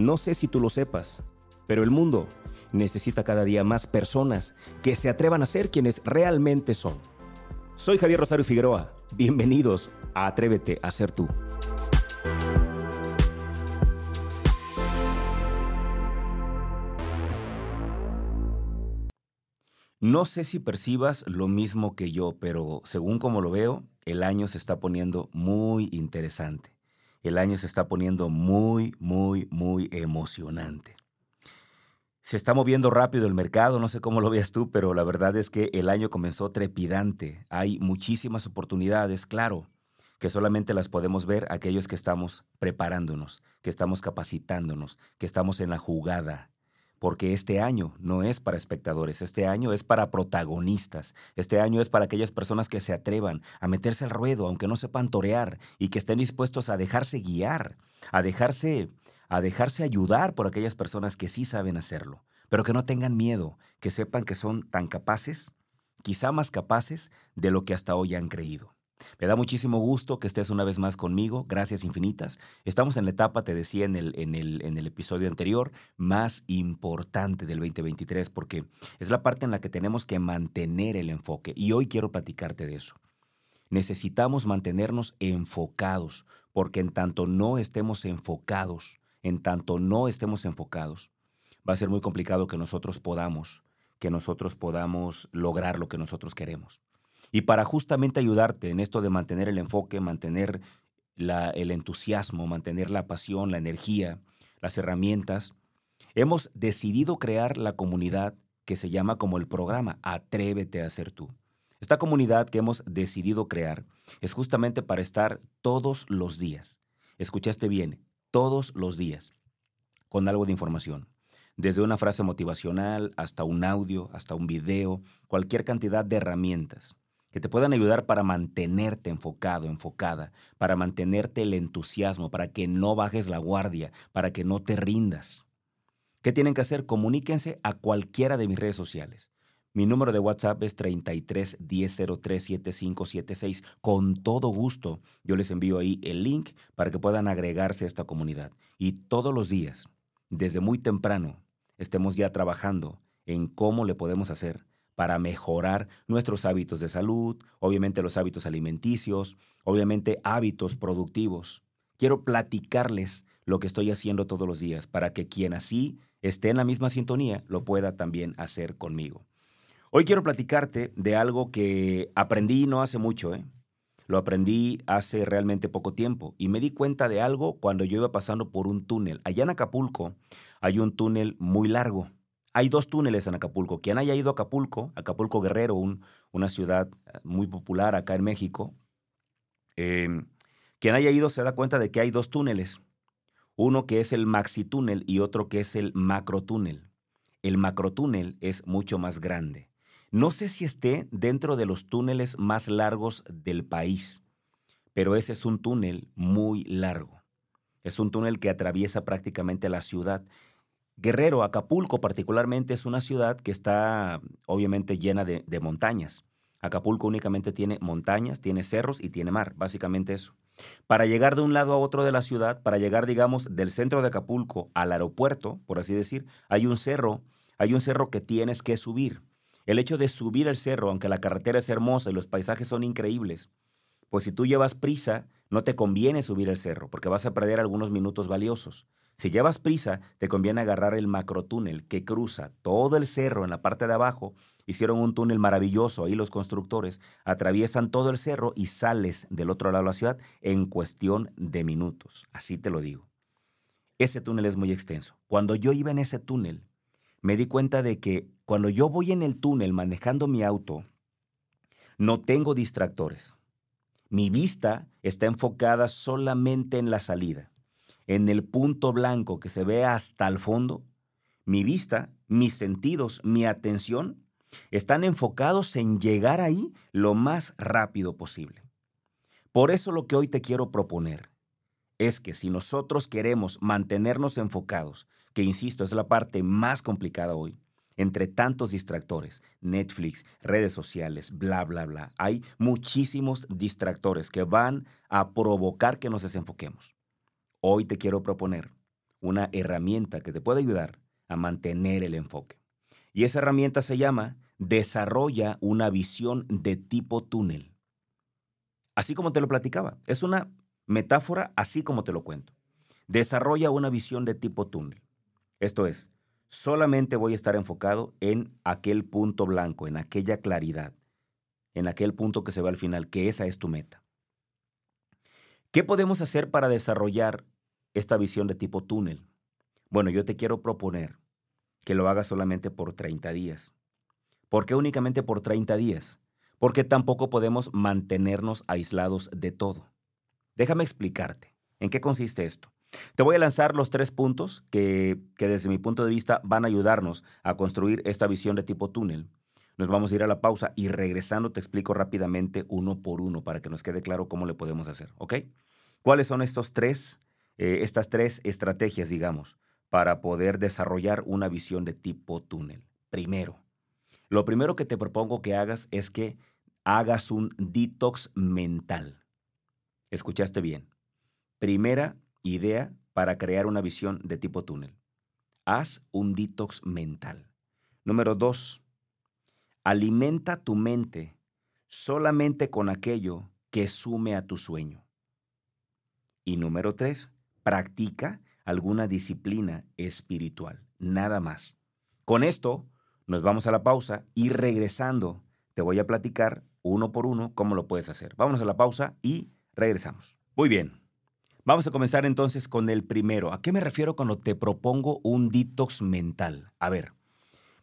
No sé si tú lo sepas, pero el mundo necesita cada día más personas que se atrevan a ser quienes realmente son. Soy Javier Rosario Figueroa. Bienvenidos a Atrévete a ser tú. No sé si percibas lo mismo que yo, pero según como lo veo, el año se está poniendo muy interesante. El año se está poniendo muy, muy, muy emocionante. Se está moviendo rápido el mercado, no sé cómo lo veas tú, pero la verdad es que el año comenzó trepidante. Hay muchísimas oportunidades, claro, que solamente las podemos ver aquellos que estamos preparándonos, que estamos capacitándonos, que estamos en la jugada, porque este año no es para espectadores, este año es para protagonistas, este año es para aquellas personas que se atrevan a meterse al ruedo, aunque no sepan torear, y que estén dispuestos a dejarse guiar, a dejarse, a dejarse ayudar por aquellas personas que sí saben hacerlo, pero que no tengan miedo, que sepan que son tan capaces, quizá más capaces de lo que hasta hoy han creído. Me da muchísimo gusto que estés una vez más conmigo. Gracias infinitas. Estamos en la etapa, te decía en el, en el, en el episodio anterior, más importante del 2023 porque es la parte en la que tenemos que mantener el enfoque. Y hoy quiero platicarte de eso. Necesitamos mantenernos enfocados porque en tanto no estemos enfocados, en tanto no estemos enfocados, va a ser muy complicado que nosotros podamos, que nosotros podamos lograr lo que nosotros queremos. Y para justamente ayudarte en esto de mantener el enfoque, mantener el entusiasmo, mantener la pasión, la energía, las herramientas, hemos decidido crear la comunidad que se llama como el programa Atrévete a ser tú. Esta comunidad que hemos decidido crear es justamente para estar todos los días. Escuchaste bien, todos los días, con algo de información. Desde una frase motivacional hasta un audio, hasta un video, cualquier cantidad de herramientas que te puedan ayudar para mantenerte enfocado, enfocada, para mantenerte el entusiasmo, para que no bajes la guardia, para que no te rindas. ¿Qué tienen que hacer? Comuníquense a cualquiera de mis redes sociales. Mi número de WhatsApp es 33 1003 7576. Con todo gusto, yo les envío ahí el link para que puedan agregarse a esta comunidad. Y todos los días, desde muy temprano, estemos ya trabajando en cómo le podemos hacer para mejorar nuestros hábitos de salud, obviamente los hábitos alimenticios, obviamente hábitos productivos. Quiero platicarles lo que estoy haciendo todos los días para que quien así esté en la misma sintonía lo pueda también hacer conmigo. Hoy quiero platicarte de algo que aprendí no hace mucho, ¿eh? Lo aprendí hace realmente poco tiempo y me di cuenta de algo cuando yo iba pasando por un túnel. Allá en Acapulco hay un túnel muy largo hay dos túneles en Acapulco. Quien haya ido a Acapulco, Acapulco Guerrero, una ciudad eh, muy popular acá en México, em, quien haya ido se da cuenta de que hay dos túneles. Uno que es el maxi túnel y otro que es el macro túnel. El macro túnel es mucho más grande. No sé si esté dentro de los túneles más largos del país, pero ese es un túnel muy largo. Es un túnel que atraviesa prácticamente la ciudad Guerrero, Acapulco particularmente, es una ciudad que está obviamente llena de, montañas. Acapulco únicamente tiene montañas, tiene cerros y tiene mar, básicamente eso. Para llegar de un lado a otro de la ciudad, para llegar, digamos, del centro de Acapulco al aeropuerto, por así decir, hay un cerro, hay un cerro que tienes que subir. El hecho de subir el cerro, aunque la carretera es hermosa y los paisajes son increíbles, pues si tú llevas prisa, no te conviene subir el cerro, porque vas a perder algunos minutos valiosos. Si llevas prisa, te conviene agarrar el macrotúnel que cruza todo el cerro en la parte de abajo. Hicieron un túnel maravilloso ahí los constructores, atraviesan todo el cerro y sales del otro lado de la ciudad en cuestión de minutos. Así te lo digo. Ese túnel es muy extenso. Cuando yo iba en ese túnel, me di cuenta de que cuando yo voy en el túnel manejando mi auto, no tengo distractores. Mi vista está enfocada solamente en la salida en el punto blanco que se ve hasta el fondo, mi vista, mis sentidos, mi atención están enfocados en llegar ahí lo más rápido posible. Por eso lo que hoy te quiero proponer es que si nosotros queremos mantenernos enfocados, que insisto, es la parte más complicada hoy, entre tantos distractores, Netflix, redes sociales, bla, bla, bla, hay muchísimos distractores que van a provocar que nos desenfoquemos. Hoy te quiero proponer una herramienta que te puede ayudar a mantener el enfoque. Y esa herramienta se llama Desarrolla una visión de tipo túnel. Así como te lo platicaba, es una metáfora así como te lo cuento. Desarrolla una visión de tipo túnel. Esto es, solamente voy a estar enfocado en aquel punto blanco, en aquella claridad, en aquel punto que se ve al final, que esa es tu meta. ¿Qué podemos hacer para desarrollar esta visión de tipo túnel? Bueno, yo te quiero proponer que lo hagas solamente por 30 días. ¿Por qué únicamente por 30 días? Porque tampoco podemos mantenernos aislados de todo. Déjame explicarte. ¿En qué consiste esto? Te voy a lanzar los tres puntos que, que, desde mi punto de vista van a ayudarnos a construir esta visión de tipo túnel. Nos vamos a ir a la pausa y regresando te explico rápidamente uno por uno para que nos quede claro cómo le podemos hacer, ¿ok? ¿Cuáles son estos tres, eh, estas tres estrategias, digamos, para poder desarrollar una visión de tipo túnel? Primero, lo primero que te propongo que hagas es que hagas un detox mental. ¿Escuchaste bien? Primera idea para crear una visión de tipo túnel. Haz un detox mental. Número dos, alimenta tu mente solamente con aquello que sume a tu sueño. Y número tres, practica alguna disciplina espiritual, nada más. Con esto nos vamos a la pausa y regresando te voy a platicar uno por uno cómo lo puedes hacer. Vámonos a la pausa y regresamos. Muy bien. Vamos a comenzar entonces con el primero. ¿A qué me refiero cuando te propongo un detox mental? A ver,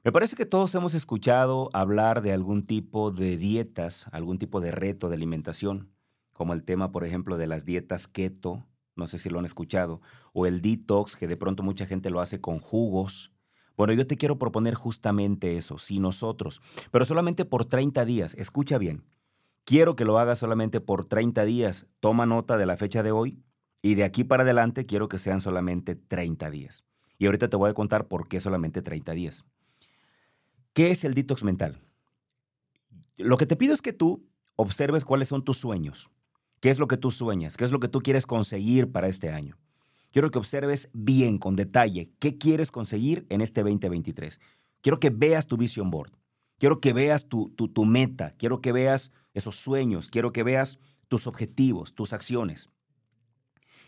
me parece que todos hemos escuchado hablar de algún tipo de dietas, algún tipo de reto de alimentación, como el tema, por ejemplo, de las dietas keto, no sé si lo han escuchado, o el detox, que de pronto mucha gente lo hace con jugos. Bueno, yo te quiero proponer justamente eso, si nosotros, pero solamente por 30 días, escucha bien, quiero que lo hagas solamente por 30 días, toma nota de la fecha de hoy y de aquí para adelante quiero que sean solamente 30 días. Y ahorita te voy a contar por qué solamente 30 días. ¿Qué es el detox mental? Lo que te pido es que tú observes cuáles son tus sueños, qué es lo que tú sueñas, qué es lo que tú quieres conseguir para este año. Quiero que observes bien, con detalle, qué quieres conseguir en este 2023. Quiero que veas tu vision board. Quiero que veas tu, tu, tu meta. Quiero que veas esos sueños. Quiero que veas tus objetivos, tus acciones.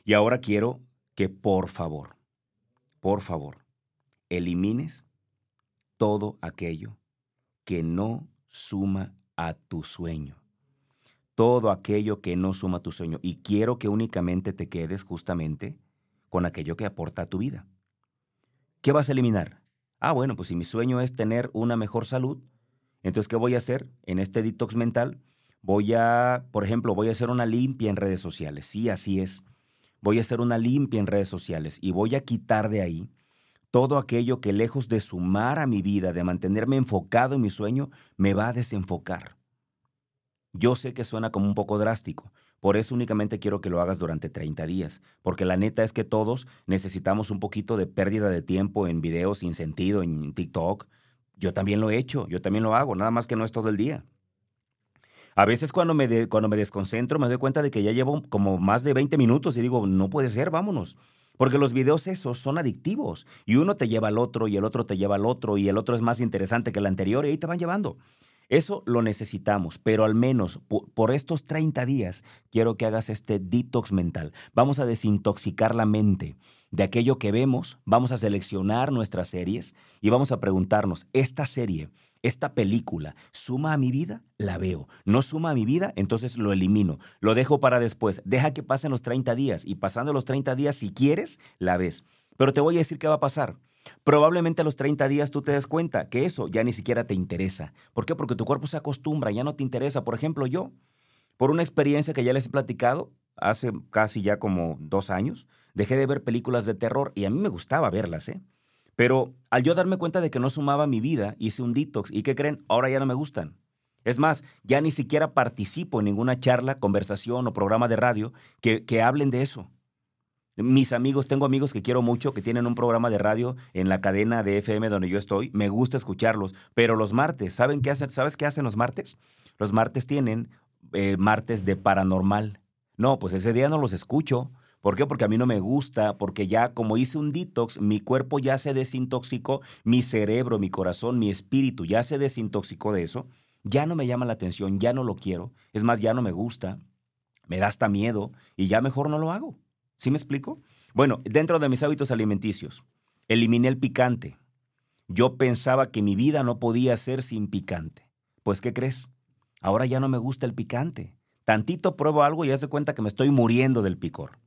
Y ahora quiero que por favor, por favor, elimines todo aquello que no suma a tu sueño. Todo aquello que no suma a tu sueño. Y quiero que únicamente te quedes justamente con aquello que aporta a tu vida. ¿Qué vas a eliminar? Ah, bueno, pues si mi sueño es tener una mejor salud, entonces, ¿qué voy a hacer en este detox mental? Voy a, por ejemplo, voy a hacer una limpia en redes sociales. Sí, así es. Voy a hacer una limpia en redes sociales y voy a quitar de ahí todo aquello que lejos de sumar a mi vida, de mantenerme enfocado en mi sueño, me va a desenfocar. Yo sé que suena como un poco drástico, por eso únicamente quiero que lo hagas durante 30 días, porque la neta es que todos necesitamos un poquito de pérdida de tiempo en videos sin sentido, en TikTok. Yo también lo he hecho, yo también lo hago, nada más que no es todo el día. A veces cuando me, cuando me desconcentro me doy cuenta de que ya llevo como más de 20 minutos y digo, no puede ser, vámonos. Porque los videos esos son adictivos y uno te lleva al otro y el otro te lleva al otro y el otro es más interesante que el anterior y ahí te van llevando. Eso lo necesitamos, pero al menos por, estos 30 días quiero que hagas este detox mental. Vamos a desintoxicar la mente de aquello que vemos, vamos a seleccionar nuestras series y vamos a preguntarnos, ¿esta serie, esta película, suma a mi vida? La veo. ¿No suma a mi vida? Entonces lo elimino. Lo dejo para después. Deja que pasen los 30 días y pasando los 30 días, si quieres, la ves. Pero te voy a decir qué va a pasar. Probablemente a los 30 días tú te des cuenta que eso ya ni siquiera te interesa. ¿Por qué? Porque tu cuerpo se acostumbra, ya no te interesa. Por ejemplo, yo, por una experiencia que ya les he platicado, hace casi ya como dos años, dejé de ver películas de terror y a mí me gustaba verlas, ¿eh? Pero al yo darme cuenta de que no sumaba mi vida, hice un detox. ¿Y qué creen? Ahora ya no me gustan. Es más, ya ni siquiera participo en ninguna charla, conversación o programa de radio que, que hablen de eso. Mis amigos, tengo amigos que quiero mucho, que tienen un programa de radio en la cadena de FM donde yo estoy. Me gusta escucharlos. Pero los martes, ¿saben qué hacen? ¿Sabes qué hacen los martes? Los martes tienen eh, martes de paranormal. No, pues ese día no los escucho ¿Por qué? Porque a mí no me gusta, porque ya como hice un detox, mi cuerpo ya se desintoxicó, mi cerebro, mi corazón, mi espíritu ya se desintoxicó de eso, ya no me llama la atención, ya no lo quiero, es más, ya no me gusta, me da hasta miedo y ya mejor no lo hago. ¿Sí me explico? Bueno, dentro de mis hábitos alimenticios, eliminé el picante. Yo pensaba que mi vida no podía ser sin picante. Pues, ¿qué crees? Ahora ya no me gusta el picante. Tantito pruebo algo y ya se cuenta que me estoy muriendo del picor.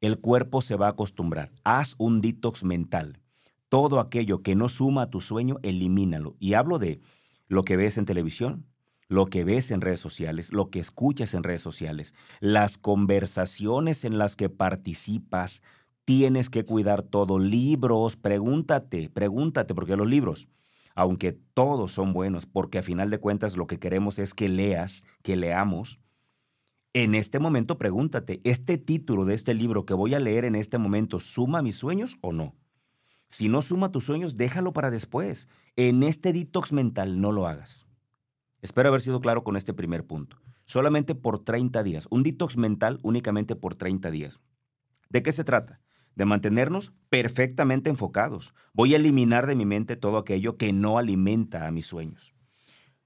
El cuerpo se va a acostumbrar. Haz un detox mental. Todo aquello que no suma a tu sueño, elimínalo. Y hablo de lo que ves en televisión, lo que ves en redes sociales, lo que escuchas en redes sociales, las conversaciones en las que participas. Tienes que cuidar todo. Libros, pregúntate, pregúntate, porque los libros, aunque todos son buenos, porque a final de cuentas lo que queremos es que leas, que leamos, en este momento pregúntate, ¿este título de este libro que voy a leer en este momento suma mis sueños o no? Si no suma tus sueños, déjalo para después. En este detox mental no lo hagas. Espero haber sido claro con este primer punto. Solamente por 30 días. Un detox mental únicamente por 30 días. ¿De qué se trata? De mantenernos perfectamente enfocados. Voy a eliminar de mi mente todo aquello que no alimenta a mis sueños.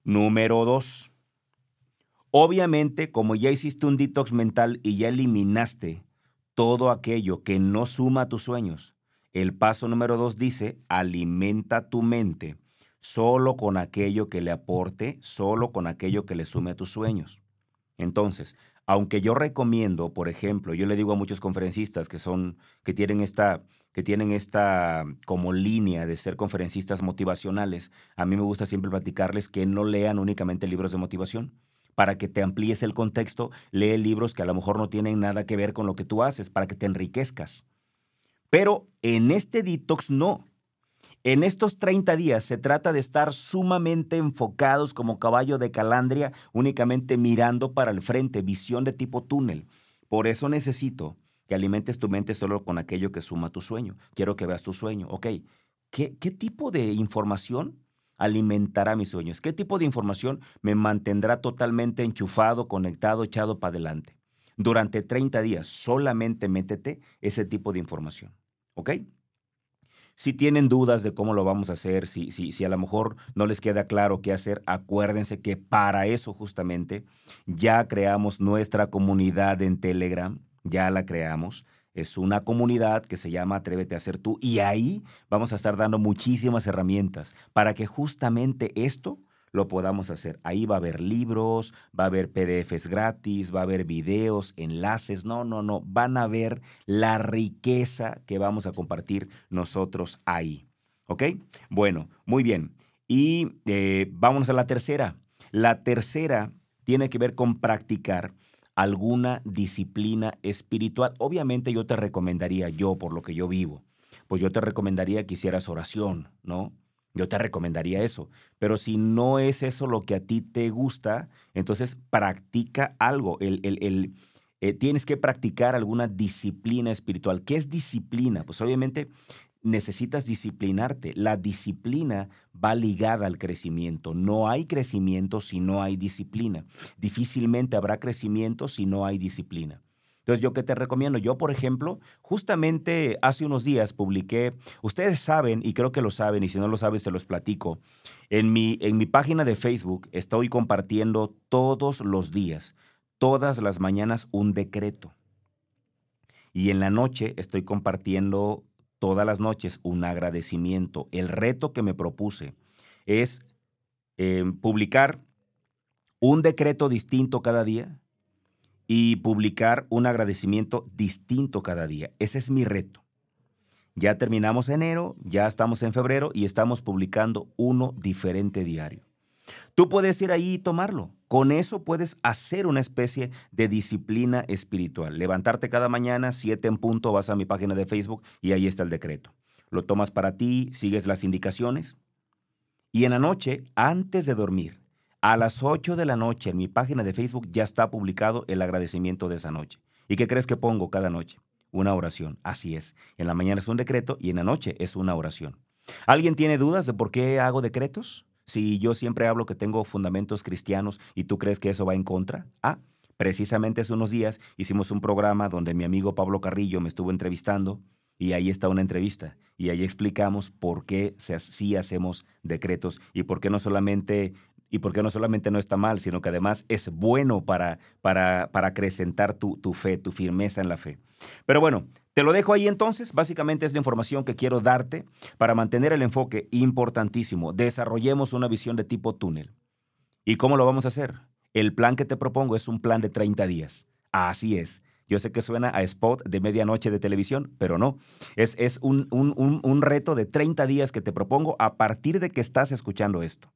Número dos. Obviamente, como ya hiciste un detox mental y ya eliminaste todo aquello que no suma a tus sueños, el paso número dos dice, alimenta tu mente solo con aquello que le aporte, solo con aquello que le sume a tus sueños. Entonces, aunque yo recomiendo, por ejemplo, yo le digo a muchos conferencistas que son, que tienen esta, que tienen esta como línea de ser conferencistas motivacionales, a mí me gusta siempre platicarles que no lean únicamente libros de motivación, para que te amplíes el contexto, lee libros que a lo mejor no tienen nada que ver con lo que tú haces, para que te enriquezcas. Pero en este detox no. En estos 30 días se trata de estar sumamente enfocados como caballo de calandria, únicamente mirando para el frente, visión de tipo túnel. Por eso necesito que alimentes tu mente solo con aquello que suma tu sueño. Quiero que veas tu sueño. Ok, ¿qué, qué tipo de información alimentará mis sueños? ¿Qué tipo de información me mantendrá totalmente enchufado, conectado, echado para adelante? Durante 30 días solamente métete ese tipo de información. ¿Ok? Si tienen dudas de cómo lo vamos a hacer, si, si, si a lo mejor no les queda claro qué hacer, acuérdense que para eso justamente ya creamos nuestra comunidad en Telegram, ya la creamos. Es una comunidad que se llama Atrévete a ser tú y ahí vamos a estar dando muchísimas herramientas para que justamente esto lo podamos hacer. Ahí va a haber libros, va a haber PDFs gratis, va a haber videos, enlaces. No, no, no. Van a ver la riqueza que vamos a compartir nosotros ahí. ¿Ok? Bueno, muy bien. Y eh, vámonos a la tercera. La tercera tiene que ver con practicar alguna disciplina espiritual. Obviamente yo te recomendaría, yo por lo que yo vivo, pues yo te recomendaría que hicieras oración, ¿no? Yo te recomendaría eso. Pero si no es eso lo que a ti te gusta, entonces practica algo. El, el, eh, tienes que practicar alguna disciplina espiritual. ¿Qué es disciplina? Pues obviamente necesitas disciplinarte. La disciplina va ligada al crecimiento. No hay crecimiento si no hay disciplina. Difícilmente habrá crecimiento si no hay disciplina. Entonces, ¿yo qué te recomiendo? Yo, por ejemplo, justamente hace unos días publiqué, ustedes saben, y creo que lo saben, y si no lo saben, se los platico, en mi, en mi página de Facebook estoy compartiendo todos los días, todas las mañanas, un decreto. Y en la noche estoy compartiendo todas las noches un agradecimiento. El reto que me propuse es eh, publicar un decreto distinto cada día y publicar un agradecimiento distinto cada día. Ese es mi reto. Ya terminamos enero, ya estamos en febrero y estamos publicando uno diferente diario. Tú puedes ir ahí y tomarlo. Con eso puedes hacer una especie de disciplina espiritual. Levantarte cada mañana, siete en punto, vas a mi página de Facebook y ahí está el decreto. Lo tomas para ti, sigues las indicaciones. Y en la noche, antes de dormir, a las 8 de la noche en mi página de Facebook ya está publicado el agradecimiento de esa noche. ¿Y qué crees que pongo cada noche? Una oración. Así es. En la mañana es un decreto y en la noche es una oración. ¿Alguien tiene dudas de por qué hago decretos? Si yo siempre hablo que tengo fundamentos cristianos y tú crees que eso va en contra. Ah, Precisamente hace unos días hicimos un programa donde mi amigo Pablo Carrillo me estuvo entrevistando y ahí está una entrevista y ahí explicamos por qué sí hacemos decretos y por qué no solamente y por qué no solamente no está mal, sino que además es bueno para, para, para acrecentar tu, tu fe, tu firmeza en la fe. Pero bueno, te lo dejo ahí entonces. Básicamente es la información que quiero darte para mantener el enfoque importantísimo. Desarrollemos una visión de tipo túnel. ¿Y cómo lo vamos a hacer? El plan que te propongo es un plan de 30 días. Así es. Yo sé que suena a spot de medianoche de televisión, pero no. Es, es un, un, reto de 30 días que te propongo a partir de que estás escuchando esto.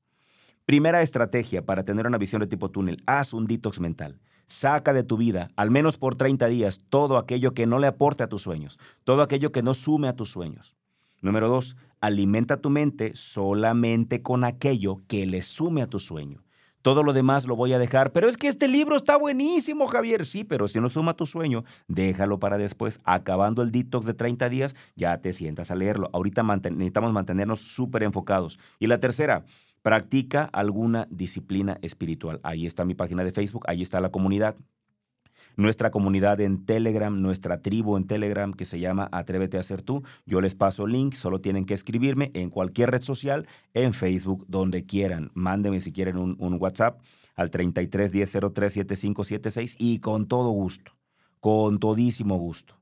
Primera estrategia para tener una visión de tipo túnel, haz un detox mental. Saca de tu vida, al menos por 30 días, todo aquello que no le aporte a tus sueños, todo aquello que no sume a tus sueños. Número dos, alimenta tu mente solamente con aquello que le sume a tu sueño. Todo lo demás lo voy a dejar. Pero es que este libro está buenísimo, Javier. Sí, pero si no suma tu sueño, déjalo para después. Acabando el detox de 30 días, ya te sientas a leerlo. Ahorita necesitamos mantenernos súper enfocados. Y la tercera, practica alguna disciplina espiritual. Ahí está mi página de Facebook, ahí está la comunidad nuestra comunidad en Telegram, nuestra tribu en Telegram que se llama Atrévete a ser tú. Yo les paso el link, solo tienen que escribirme en cualquier red social, en Facebook, donde quieran. Mándenme si quieren un, WhatsApp al 33 10 03 7576 y con todo gusto, con todísimo gusto.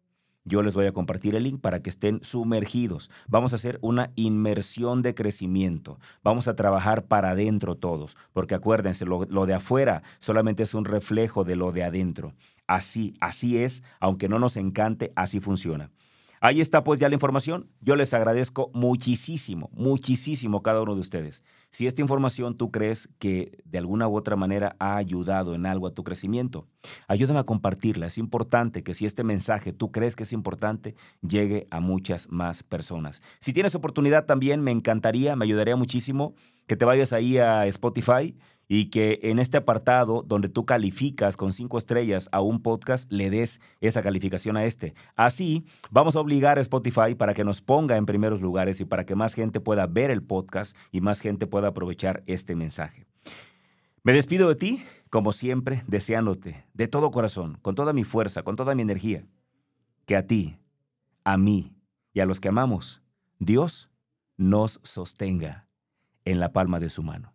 Yo les voy a compartir el link para que estén sumergidos. Vamos a hacer una inmersión de crecimiento. Vamos a trabajar para adentro todos, porque acuérdense, lo, de afuera solamente es un reflejo de lo de adentro. Así, así es, aunque no nos encante, así funciona. Ahí está pues ya la información. Yo les agradezco muchísimo, muchísimo cada uno de ustedes. Si esta información tú crees que de alguna u otra manera ha ayudado en algo a tu crecimiento, ayúdame a compartirla. Es importante que si este mensaje tú crees que es importante, llegue a muchas más personas. Si tienes oportunidad también, me encantaría, me ayudaría muchísimo que te vayas ahí a Spotify y que en este apartado donde tú calificas con cinco estrellas a un podcast, le des esa calificación a este. Así, vamos a obligar a Spotify para que nos ponga en primeros lugares y para que más gente pueda ver el podcast y más gente pueda aprovechar este mensaje. Me despido de ti, como siempre, deseándote de todo corazón, con toda mi fuerza, con toda mi energía, que a ti, a mí y a los que amamos, Dios nos sostenga en la palma de su mano.